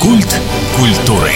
Культ культуры.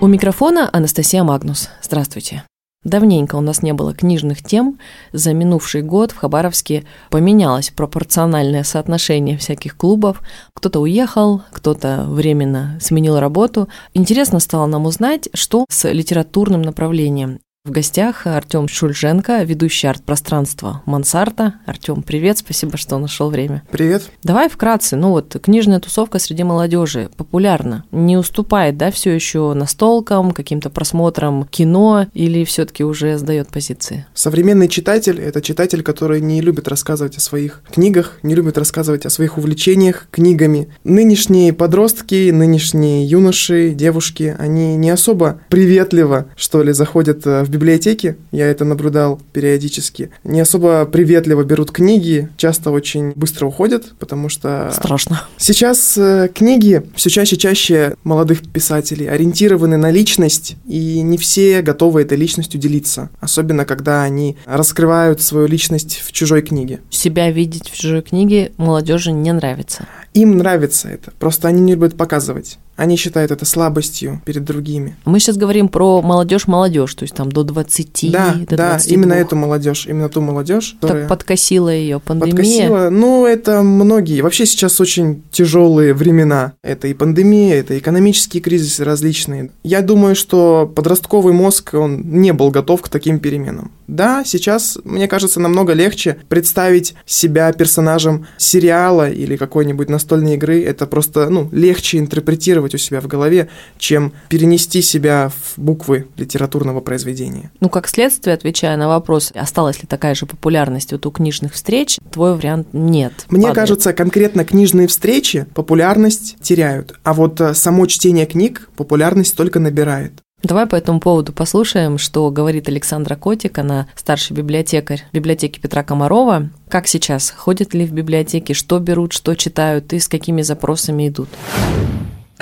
У микрофона Анастасия Магнус. Здравствуйте. Давненько у нас не было книжных тем. За минувший год в Хабаровске поменялось пропорциональное соотношение всяких клубов. Кто-то уехал, кто-то временно сменил работу. Интересно стало нам узнать, что с литературным направлением. В гостях Артем Шульженко, ведущий арт-пространства Мансарта. Артем, привет, спасибо, что нашел время. Привет. Давай вкратце, ну вот книжная тусовка среди молодежи популярна, не уступает, да, все еще настолкам, каким-то просмотрам кино или все-таки уже сдает позиции? Современный читатель – это читатель, который не любит рассказывать о своих книгах, не любит рассказывать о своих увлечениях книгами. Нынешние подростки, нынешние юноши, девушки, они не особо приветливо, что ли, заходят в библиотеке, я это наблюдал периодически, не особо приветливо берут книги, часто очень быстро уходят, потому что... Страшно. Сейчас э, книги все чаще и чаще молодых писателей ориентированы на личность, и не все готовы этой личностью делиться, особенно когда они раскрывают свою личность в чужой книге. Себя видеть в чужой книге молодежи не нравится. Им нравится это, просто они не любят показывать. Они считают это слабостью перед другими. Мы сейчас говорим про молодежь-молодежь, то есть там до 20, да, до да, 22. именно эту молодежь, именно ту молодежь, Так подкосила ее пандемия. Подкосила. Ну, это многие. Вообще сейчас очень тяжелые времена. Это и пандемия, это экономические кризисы различные. Я думаю, что подростковый мозг, он не был готов к таким переменам. Да, сейчас, мне кажется, намного легче представить себя персонажем сериала или какой-нибудь настольной игры. Это просто, ну, легче интерпретировать у себя в голове, чем перенести себя в буквы литературного произведения. Ну, как следствие, отвечая на вопрос, осталась ли такая же популярность вот у книжных встреч, твой вариант нет. Мне падает. кажется, конкретно книжные встречи популярность теряют, а вот э, само чтение книг популярность только набирает. Давай по этому поводу послушаем, что говорит Александра Котик, она старший библиотекарь библиотеки Петра Комарова. Как сейчас? Ходят ли в библиотеки? Что берут, что читают и с какими запросами идут?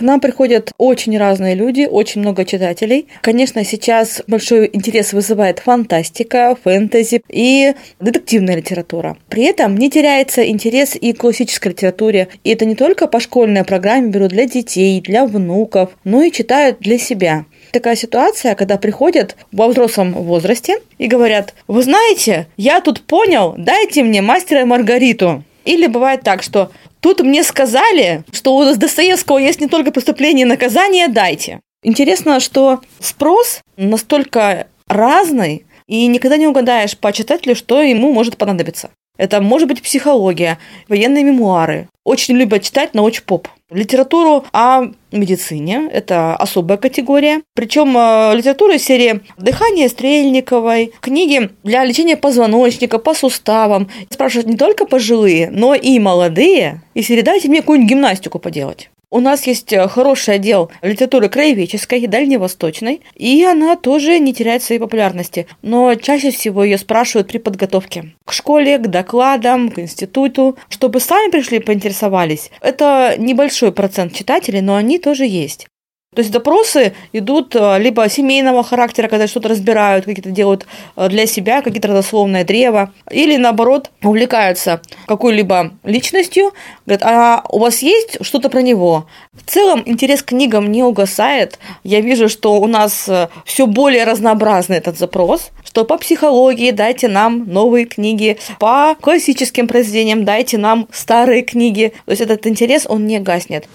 К нам приходят очень разные люди, очень много читателей. Конечно, сейчас большой интерес вызывает фантастика, фэнтези и детективная литература. При этом не теряется интерес и к классической литературе. И это не только по школьной программе берут для детей, для внуков, но и читают для себя такая ситуация, когда приходят во взрослом возрасте и говорят, вы знаете, я тут понял, дайте мне мастера и Маргариту. Или бывает так, что тут мне сказали, что у Достоевского есть не только преступление и наказание, дайте. Интересно, что спрос настолько разный, и никогда не угадаешь по читателю, что ему может понадобиться. Это может быть психология, военные мемуары. Очень любят читать научпоп. Литературу о медицине – это особая категория. Причем э, литература из серии «Дыхание Стрельниковой», книги для лечения позвоночника, по суставам. Спрашивают не только пожилые, но и молодые. Если дайте мне какую-нибудь гимнастику поделать. У нас есть э, хороший отдел литературы краеведческой, дальневосточной, и она тоже не теряет своей популярности. Но чаще всего ее спрашивают при подготовке к школе, к докладам, к институту, чтобы сами пришли поинтересовались. Это небольшой процент читателей, но они тоже есть. То есть допросы идут э, либо семейного характера, когда что-то разбирают, какие-то делают э, для себя, какие-то родословное древо, или наоборот увлекаются какой-либо личностью, говорят, а у вас есть что-то про него? В целом интерес к книгам не угасает. Я вижу, что у нас э, все более разнообразный этот запрос, что по психологии дайте нам новые книги, по классическим произведениям дайте нам старые книги. То есть этот интерес, он не гаснет.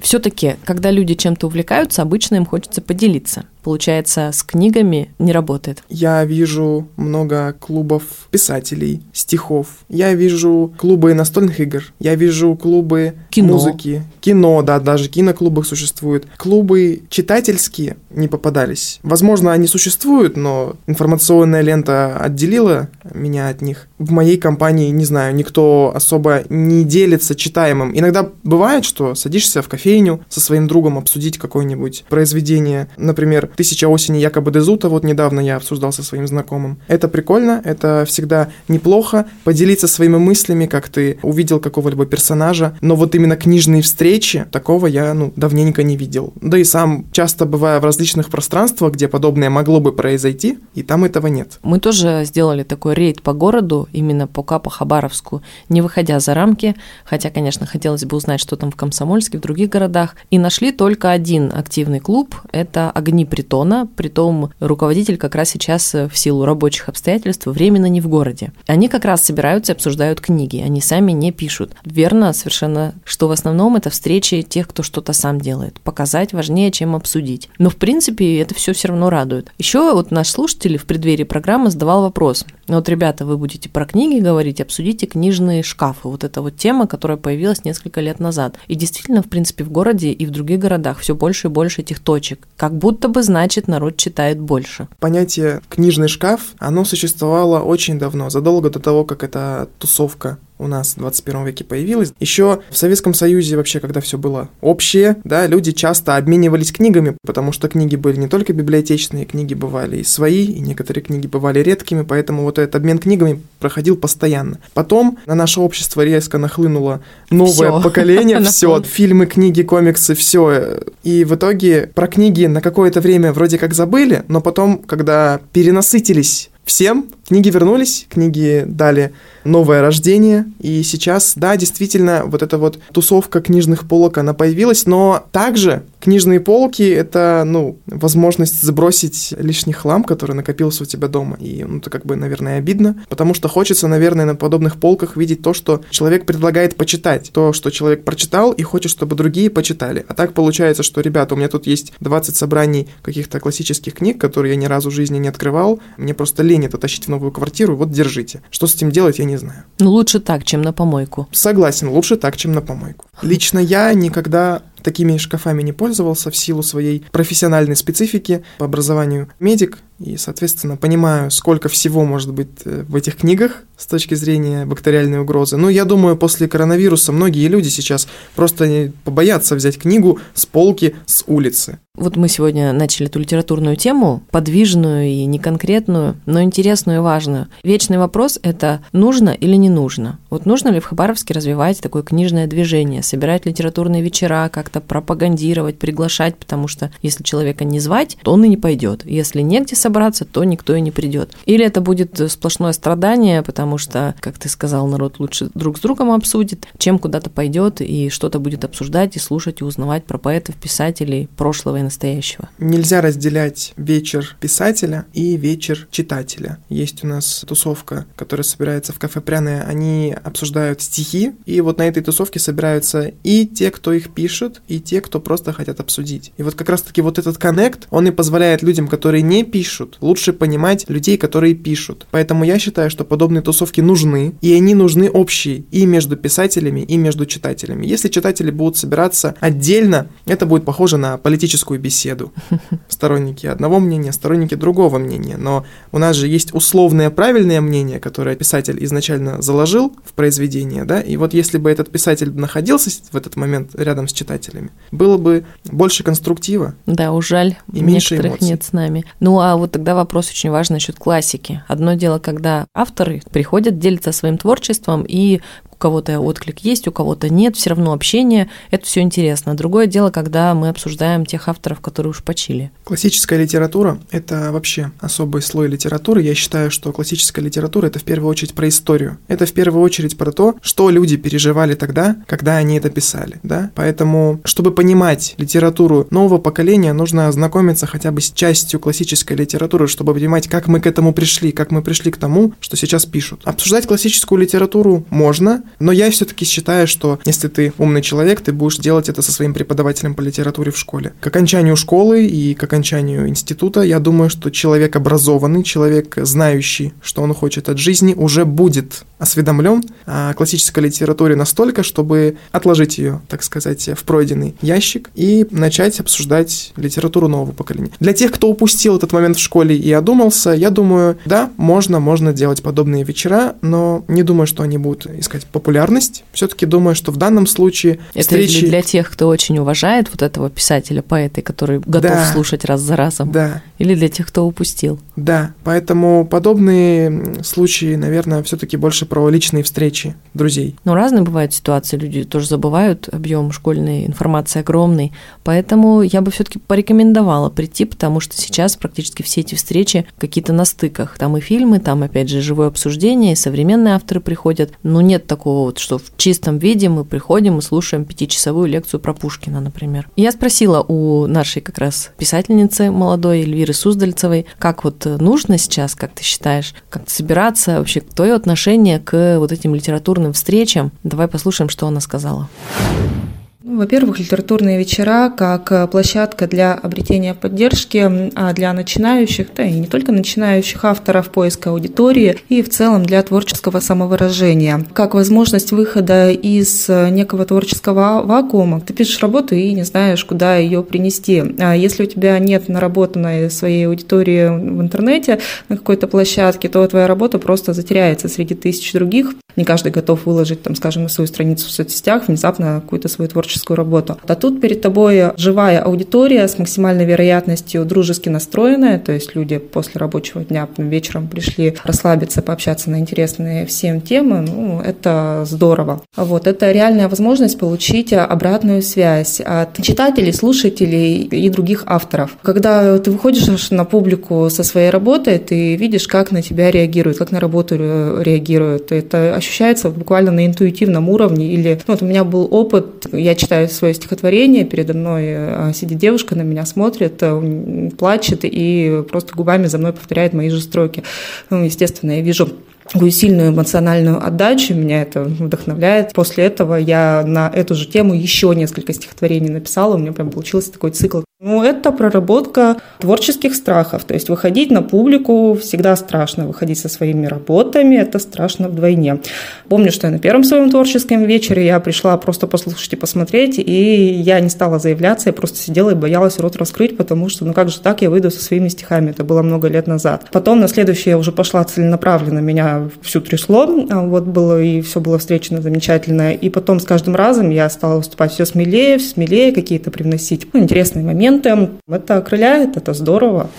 Все-таки, когда люди чем-то увлекаются, обычно им хочется поделиться. Получается, с книгами не работает. Я вижу много клубов писателей, стихов. Я вижу клубы настольных игр. Я вижу клубы Кино. музыки. Кино, да, даже киноклубы существуют. Клубы читательские не попадались. Возможно, они существуют, но информационная лента отделила меня от них. В моей компании, не знаю, никто особо не делится читаемым. Иногда бывает, что садишься в кофейню со своим другом обсудить какое-нибудь произведение. Например, «Тысяча осени» якобы Дезута, вот недавно я обсуждал со своим знакомым. Это прикольно, это всегда неплохо, поделиться своими мыслями, как ты увидел какого-либо персонажа, но вот именно книжные встречи, такого я, ну, давненько не видел. Да и сам часто бывая в различных пространствах, где подобное могло бы произойти, и там этого нет. Мы тоже сделали такой рейд по городу, именно по Капо Хабаровску, не выходя за рамки, хотя, конечно, хотелось бы узнать, что там в Комсомольске, в других городах, и нашли только один активный клуб, это «Огни Притона», притом руководитель как раз сейчас в силу рабочих обстоятельств временно не в городе. Они как раз собираются и обсуждают книги, они сами не пишут. Верно совершенно, что в основном это встречи тех, кто что-то сам делает. Показать важнее, чем обсудить. Но в принципе это все все равно радует. Еще вот наш слушатель в преддверии программы задавал вопрос. Вот, ребята, вы будете про книги говорить, обсудите книжные шкафы. Вот эта вот тема, которая появилась несколько лет назад. И действительно, в принципе, в городе и в других городах все больше и больше этих точек. Как будто бы значит, народ читает больше. Понятие «книжный шкаф», оно существовало очень давно, задолго до того, как эта тусовка у нас в 21 веке появилась. Еще в Советском Союзе вообще, когда все было общее, да, люди часто обменивались книгами, потому что книги были не только библиотечные, книги бывали и свои, и некоторые книги бывали редкими, поэтому вот этот обмен книгами проходил постоянно. Потом на наше общество резко нахлынуло новое всё. поколение, все, фильмы, книги, комиксы, все. И в итоге про книги на какое-то время вроде как забыли, но потом, когда перенасытились всем, книги вернулись, книги дали новое рождение. И сейчас, да, действительно, вот эта вот тусовка книжных полок, она появилась, но также книжные полки — это, ну, возможность сбросить лишний хлам, который накопился у тебя дома. И, ну, это как бы, наверное, обидно, потому что хочется, наверное, на подобных полках видеть то, что человек предлагает почитать, то, что человек прочитал и хочет, чтобы другие почитали. А так получается, что, ребята, у меня тут есть 20 собраний каких-то классических книг, которые я ни разу в жизни не открывал, мне просто лень это тащить в новую квартиру, вот держите. Что с этим делать, я не знаю. Ну, лучше так, чем на помойку. Согласен, лучше так, чем на помойку. Лично я никогда такими шкафами не пользовался в силу своей профессиональной специфики по образованию медик, и, соответственно, понимаю, сколько всего может быть э, в этих книгах с точки зрения бактериальной угрозы. Но я думаю, после коронавируса многие люди сейчас просто побоятся взять книгу с полки с улицы. Вот мы сегодня начали эту литературную тему, подвижную и неконкретную, но интересную и важную. Вечный вопрос – это нужно или не нужно? Вот нужно ли в Хабаровске развивать такое книжное движение, собирать литературные вечера, как-то пропагандировать, приглашать, потому что если человека не звать, то он и не пойдет. Если негде собраться, то никто и не придет. Или это будет сплошное страдание, потому что, как ты сказал, народ лучше друг с другом обсудит, чем куда-то пойдет и что-то будет обсуждать и слушать и узнавать про поэтов, писателей прошлого и настоящего. Нельзя разделять вечер писателя и вечер читателя. Есть у нас тусовка, которая собирается в кафе «Пряное», они обсуждают стихи, и вот на этой тусовке собираются и те, кто их пишет, и те, кто просто хотят обсудить. И вот как раз-таки вот этот коннект, он и позволяет людям, которые не пишут, лучше понимать людей, которые пишут. Поэтому я считаю, что подобные тусовки нужны, и они нужны общие и между писателями, и между читателями. Если читатели будут собираться отдельно, это будет похоже на политическую политическую беседу. Сторонники одного мнения, сторонники другого мнения. Но у нас же есть условное правильное мнение, которое писатель изначально заложил в произведение, да, и вот если бы этот писатель находился в этот момент рядом с читателями, было бы больше конструктива. Да, уж жаль, и меньше некоторых эмоций. нет с нами. Ну, а вот тогда вопрос очень важный насчет классики. Одно дело, когда авторы приходят, делятся своим творчеством и кого-то отклик есть, у кого-то нет, все равно общение, это все интересно. Другое дело, когда мы обсуждаем тех авторов, которые уж почили. Классическая литература – это вообще особый слой литературы. Я считаю, что классическая литература – это в первую очередь про историю. Это в первую очередь про то, что люди переживали тогда, когда они это писали, да? Поэтому, чтобы понимать литературу нового поколения, нужно ознакомиться хотя бы с частью классической литературы, чтобы понимать, как мы к этому пришли, как мы пришли к тому, что сейчас пишут. Обсуждать классическую литературу можно, но я все-таки считаю, что если ты умный человек, ты будешь делать это со своим преподавателем по литературе в школе. К окончанию школы и к окончанию института, я думаю, что человек образованный, человек знающий, что он хочет от жизни, уже будет осведомлен о классической литературе настолько, чтобы отложить ее, так сказать, в пройденный ящик и начать обсуждать литературу нового поколения. Для тех, кто упустил этот момент в школе и одумался, я думаю, да, можно, можно делать подобные вечера, но не думаю, что они будут искать популярность. Все-таки думаю, что в данном случае Это встречи... для тех, кто очень уважает вот этого писателя, поэта, который готов да, слушать раз за разом. Да. Или для тех, кто упустил. Да, поэтому подобные случаи, наверное, все-таки больше про личные встречи друзей. Ну, разные бывают ситуации, люди тоже забывают, объем школьной информации огромный, поэтому я бы все-таки порекомендовала прийти, потому что сейчас практически все эти встречи какие-то на стыках. Там и фильмы, там, опять же, живое обсуждение, и современные авторы приходят. Но нет такого вот, что в чистом виде мы приходим и слушаем пятичасовую лекцию про Пушкина, например. Я спросила у нашей как раз писательницы молодой Эльвиры Суздальцевой, как вот нужно сейчас, как ты считаешь, как собираться, вообще твое отношение к вот этим литературным встречам. Давай послушаем, что она сказала. Ну, во-первых, литературные вечера как э, площадка для обретения поддержки а для начинающих, да и не только начинающих авторов поиска аудитории и в целом для творческого самовыражения. Как возможность выхода из э, некого творческого вакуума. Ты пишешь работу и не знаешь, куда ее принести. А если у тебя нет наработанной своей аудитории в интернете на какой-то площадке, то твоя работа просто затеряется среди тысяч других. Не каждый готов выложить, там, скажем, на свою страницу в соцсетях внезапно какую-то свою творческую работу. А тут перед тобой живая аудитория с максимальной вероятностью дружески настроенная, то есть люди после рабочего дня вечером пришли расслабиться, пообщаться на интересные всем темы, ну, это здорово. Вот, это реальная возможность получить обратную связь от читателей, слушателей и других авторов. Когда ты выходишь на публику со своей работой, ты видишь, как на тебя реагируют, как на работу реагируют. Это ощущается буквально на интуитивном уровне. Или ну, вот у меня был опыт, я читаю свое стихотворение, передо мной а, сидит девушка, на меня смотрит, э, плачет и просто губами за мной повторяет мои же строки. Ну, естественно, я вижу такую сильную эмоциональную отдачу, меня это вдохновляет. После этого я на эту же тему еще несколько стихотворений написала, у меня прям получился такой цикл ну, это проработка творческих страхов. То есть выходить на публику всегда страшно. Выходить со своими работами – это страшно вдвойне. Помню, что я на первом своем творческом вечере я пришла просто послушать и посмотреть, и я не стала заявляться, я просто сидела и боялась рот раскрыть, потому что, ну как же так, я выйду со своими стихами. Это было много лет назад. Потом на следующее я уже пошла целенаправленно, меня всю трясло. А вот было, и все было встречено замечательно. И потом с каждым разом я стала выступать все смелее, смелее, какие-то привносить ну, интересные моменты моменты. Это окрыляет, это здорово.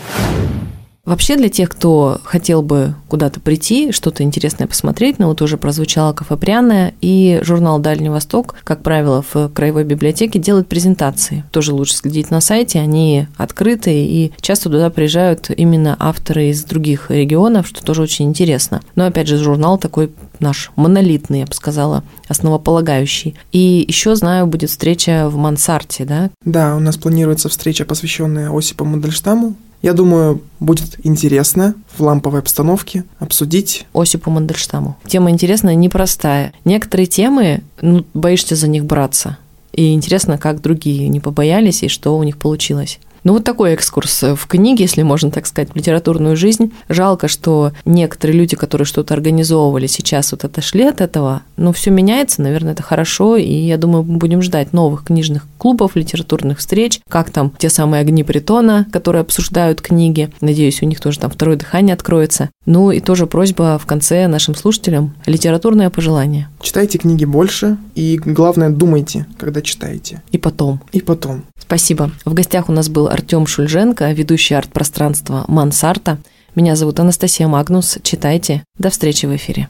Вообще для тех, кто хотел бы куда-то прийти, что-то интересное посмотреть, ну вот уже прозвучало «Кафе пряное», и журнал «Дальний Восток», как правило, в Краевой библиотеке делает презентации. Тоже лучше следить на сайте, они открытые, и часто туда приезжают именно авторы из других регионов, что тоже очень интересно. Но опять же, журнал такой наш монолитный, я бы сказала, основополагающий. И еще знаю, будет встреча в Мансарте, да? Да, у нас планируется встреча, посвященная Осипу Мандельштаму, я думаю, будет интересно в ламповой обстановке обсудить. Осипу Мандельштаму. Тема интересная, непростая. Некоторые темы, ну, боишься за них браться. И интересно, как другие не побоялись и что у них получилось. Ну вот такой экскурс в книге, если можно так сказать, в литературную жизнь. Жалко, что некоторые люди, которые что-то организовывали, сейчас вот отошли от этого. Но все меняется, наверное, это хорошо, и я думаю, мы будем ждать новых книжных клубов, литературных встреч, как там те самые огни притона, которые обсуждают книги. Надеюсь, у них тоже там второе дыхание откроется. Ну и тоже просьба в конце нашим слушателям литературное пожелание. Читайте книги больше и, главное, думайте, когда читаете. И потом. И потом. Спасибо. В гостях у нас был Артем Шульженко, ведущий арт-пространства Мансарта. Меня зовут Анастасия Магнус. Читайте. До встречи в эфире.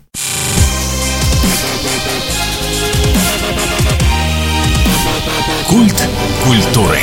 Культ культуры.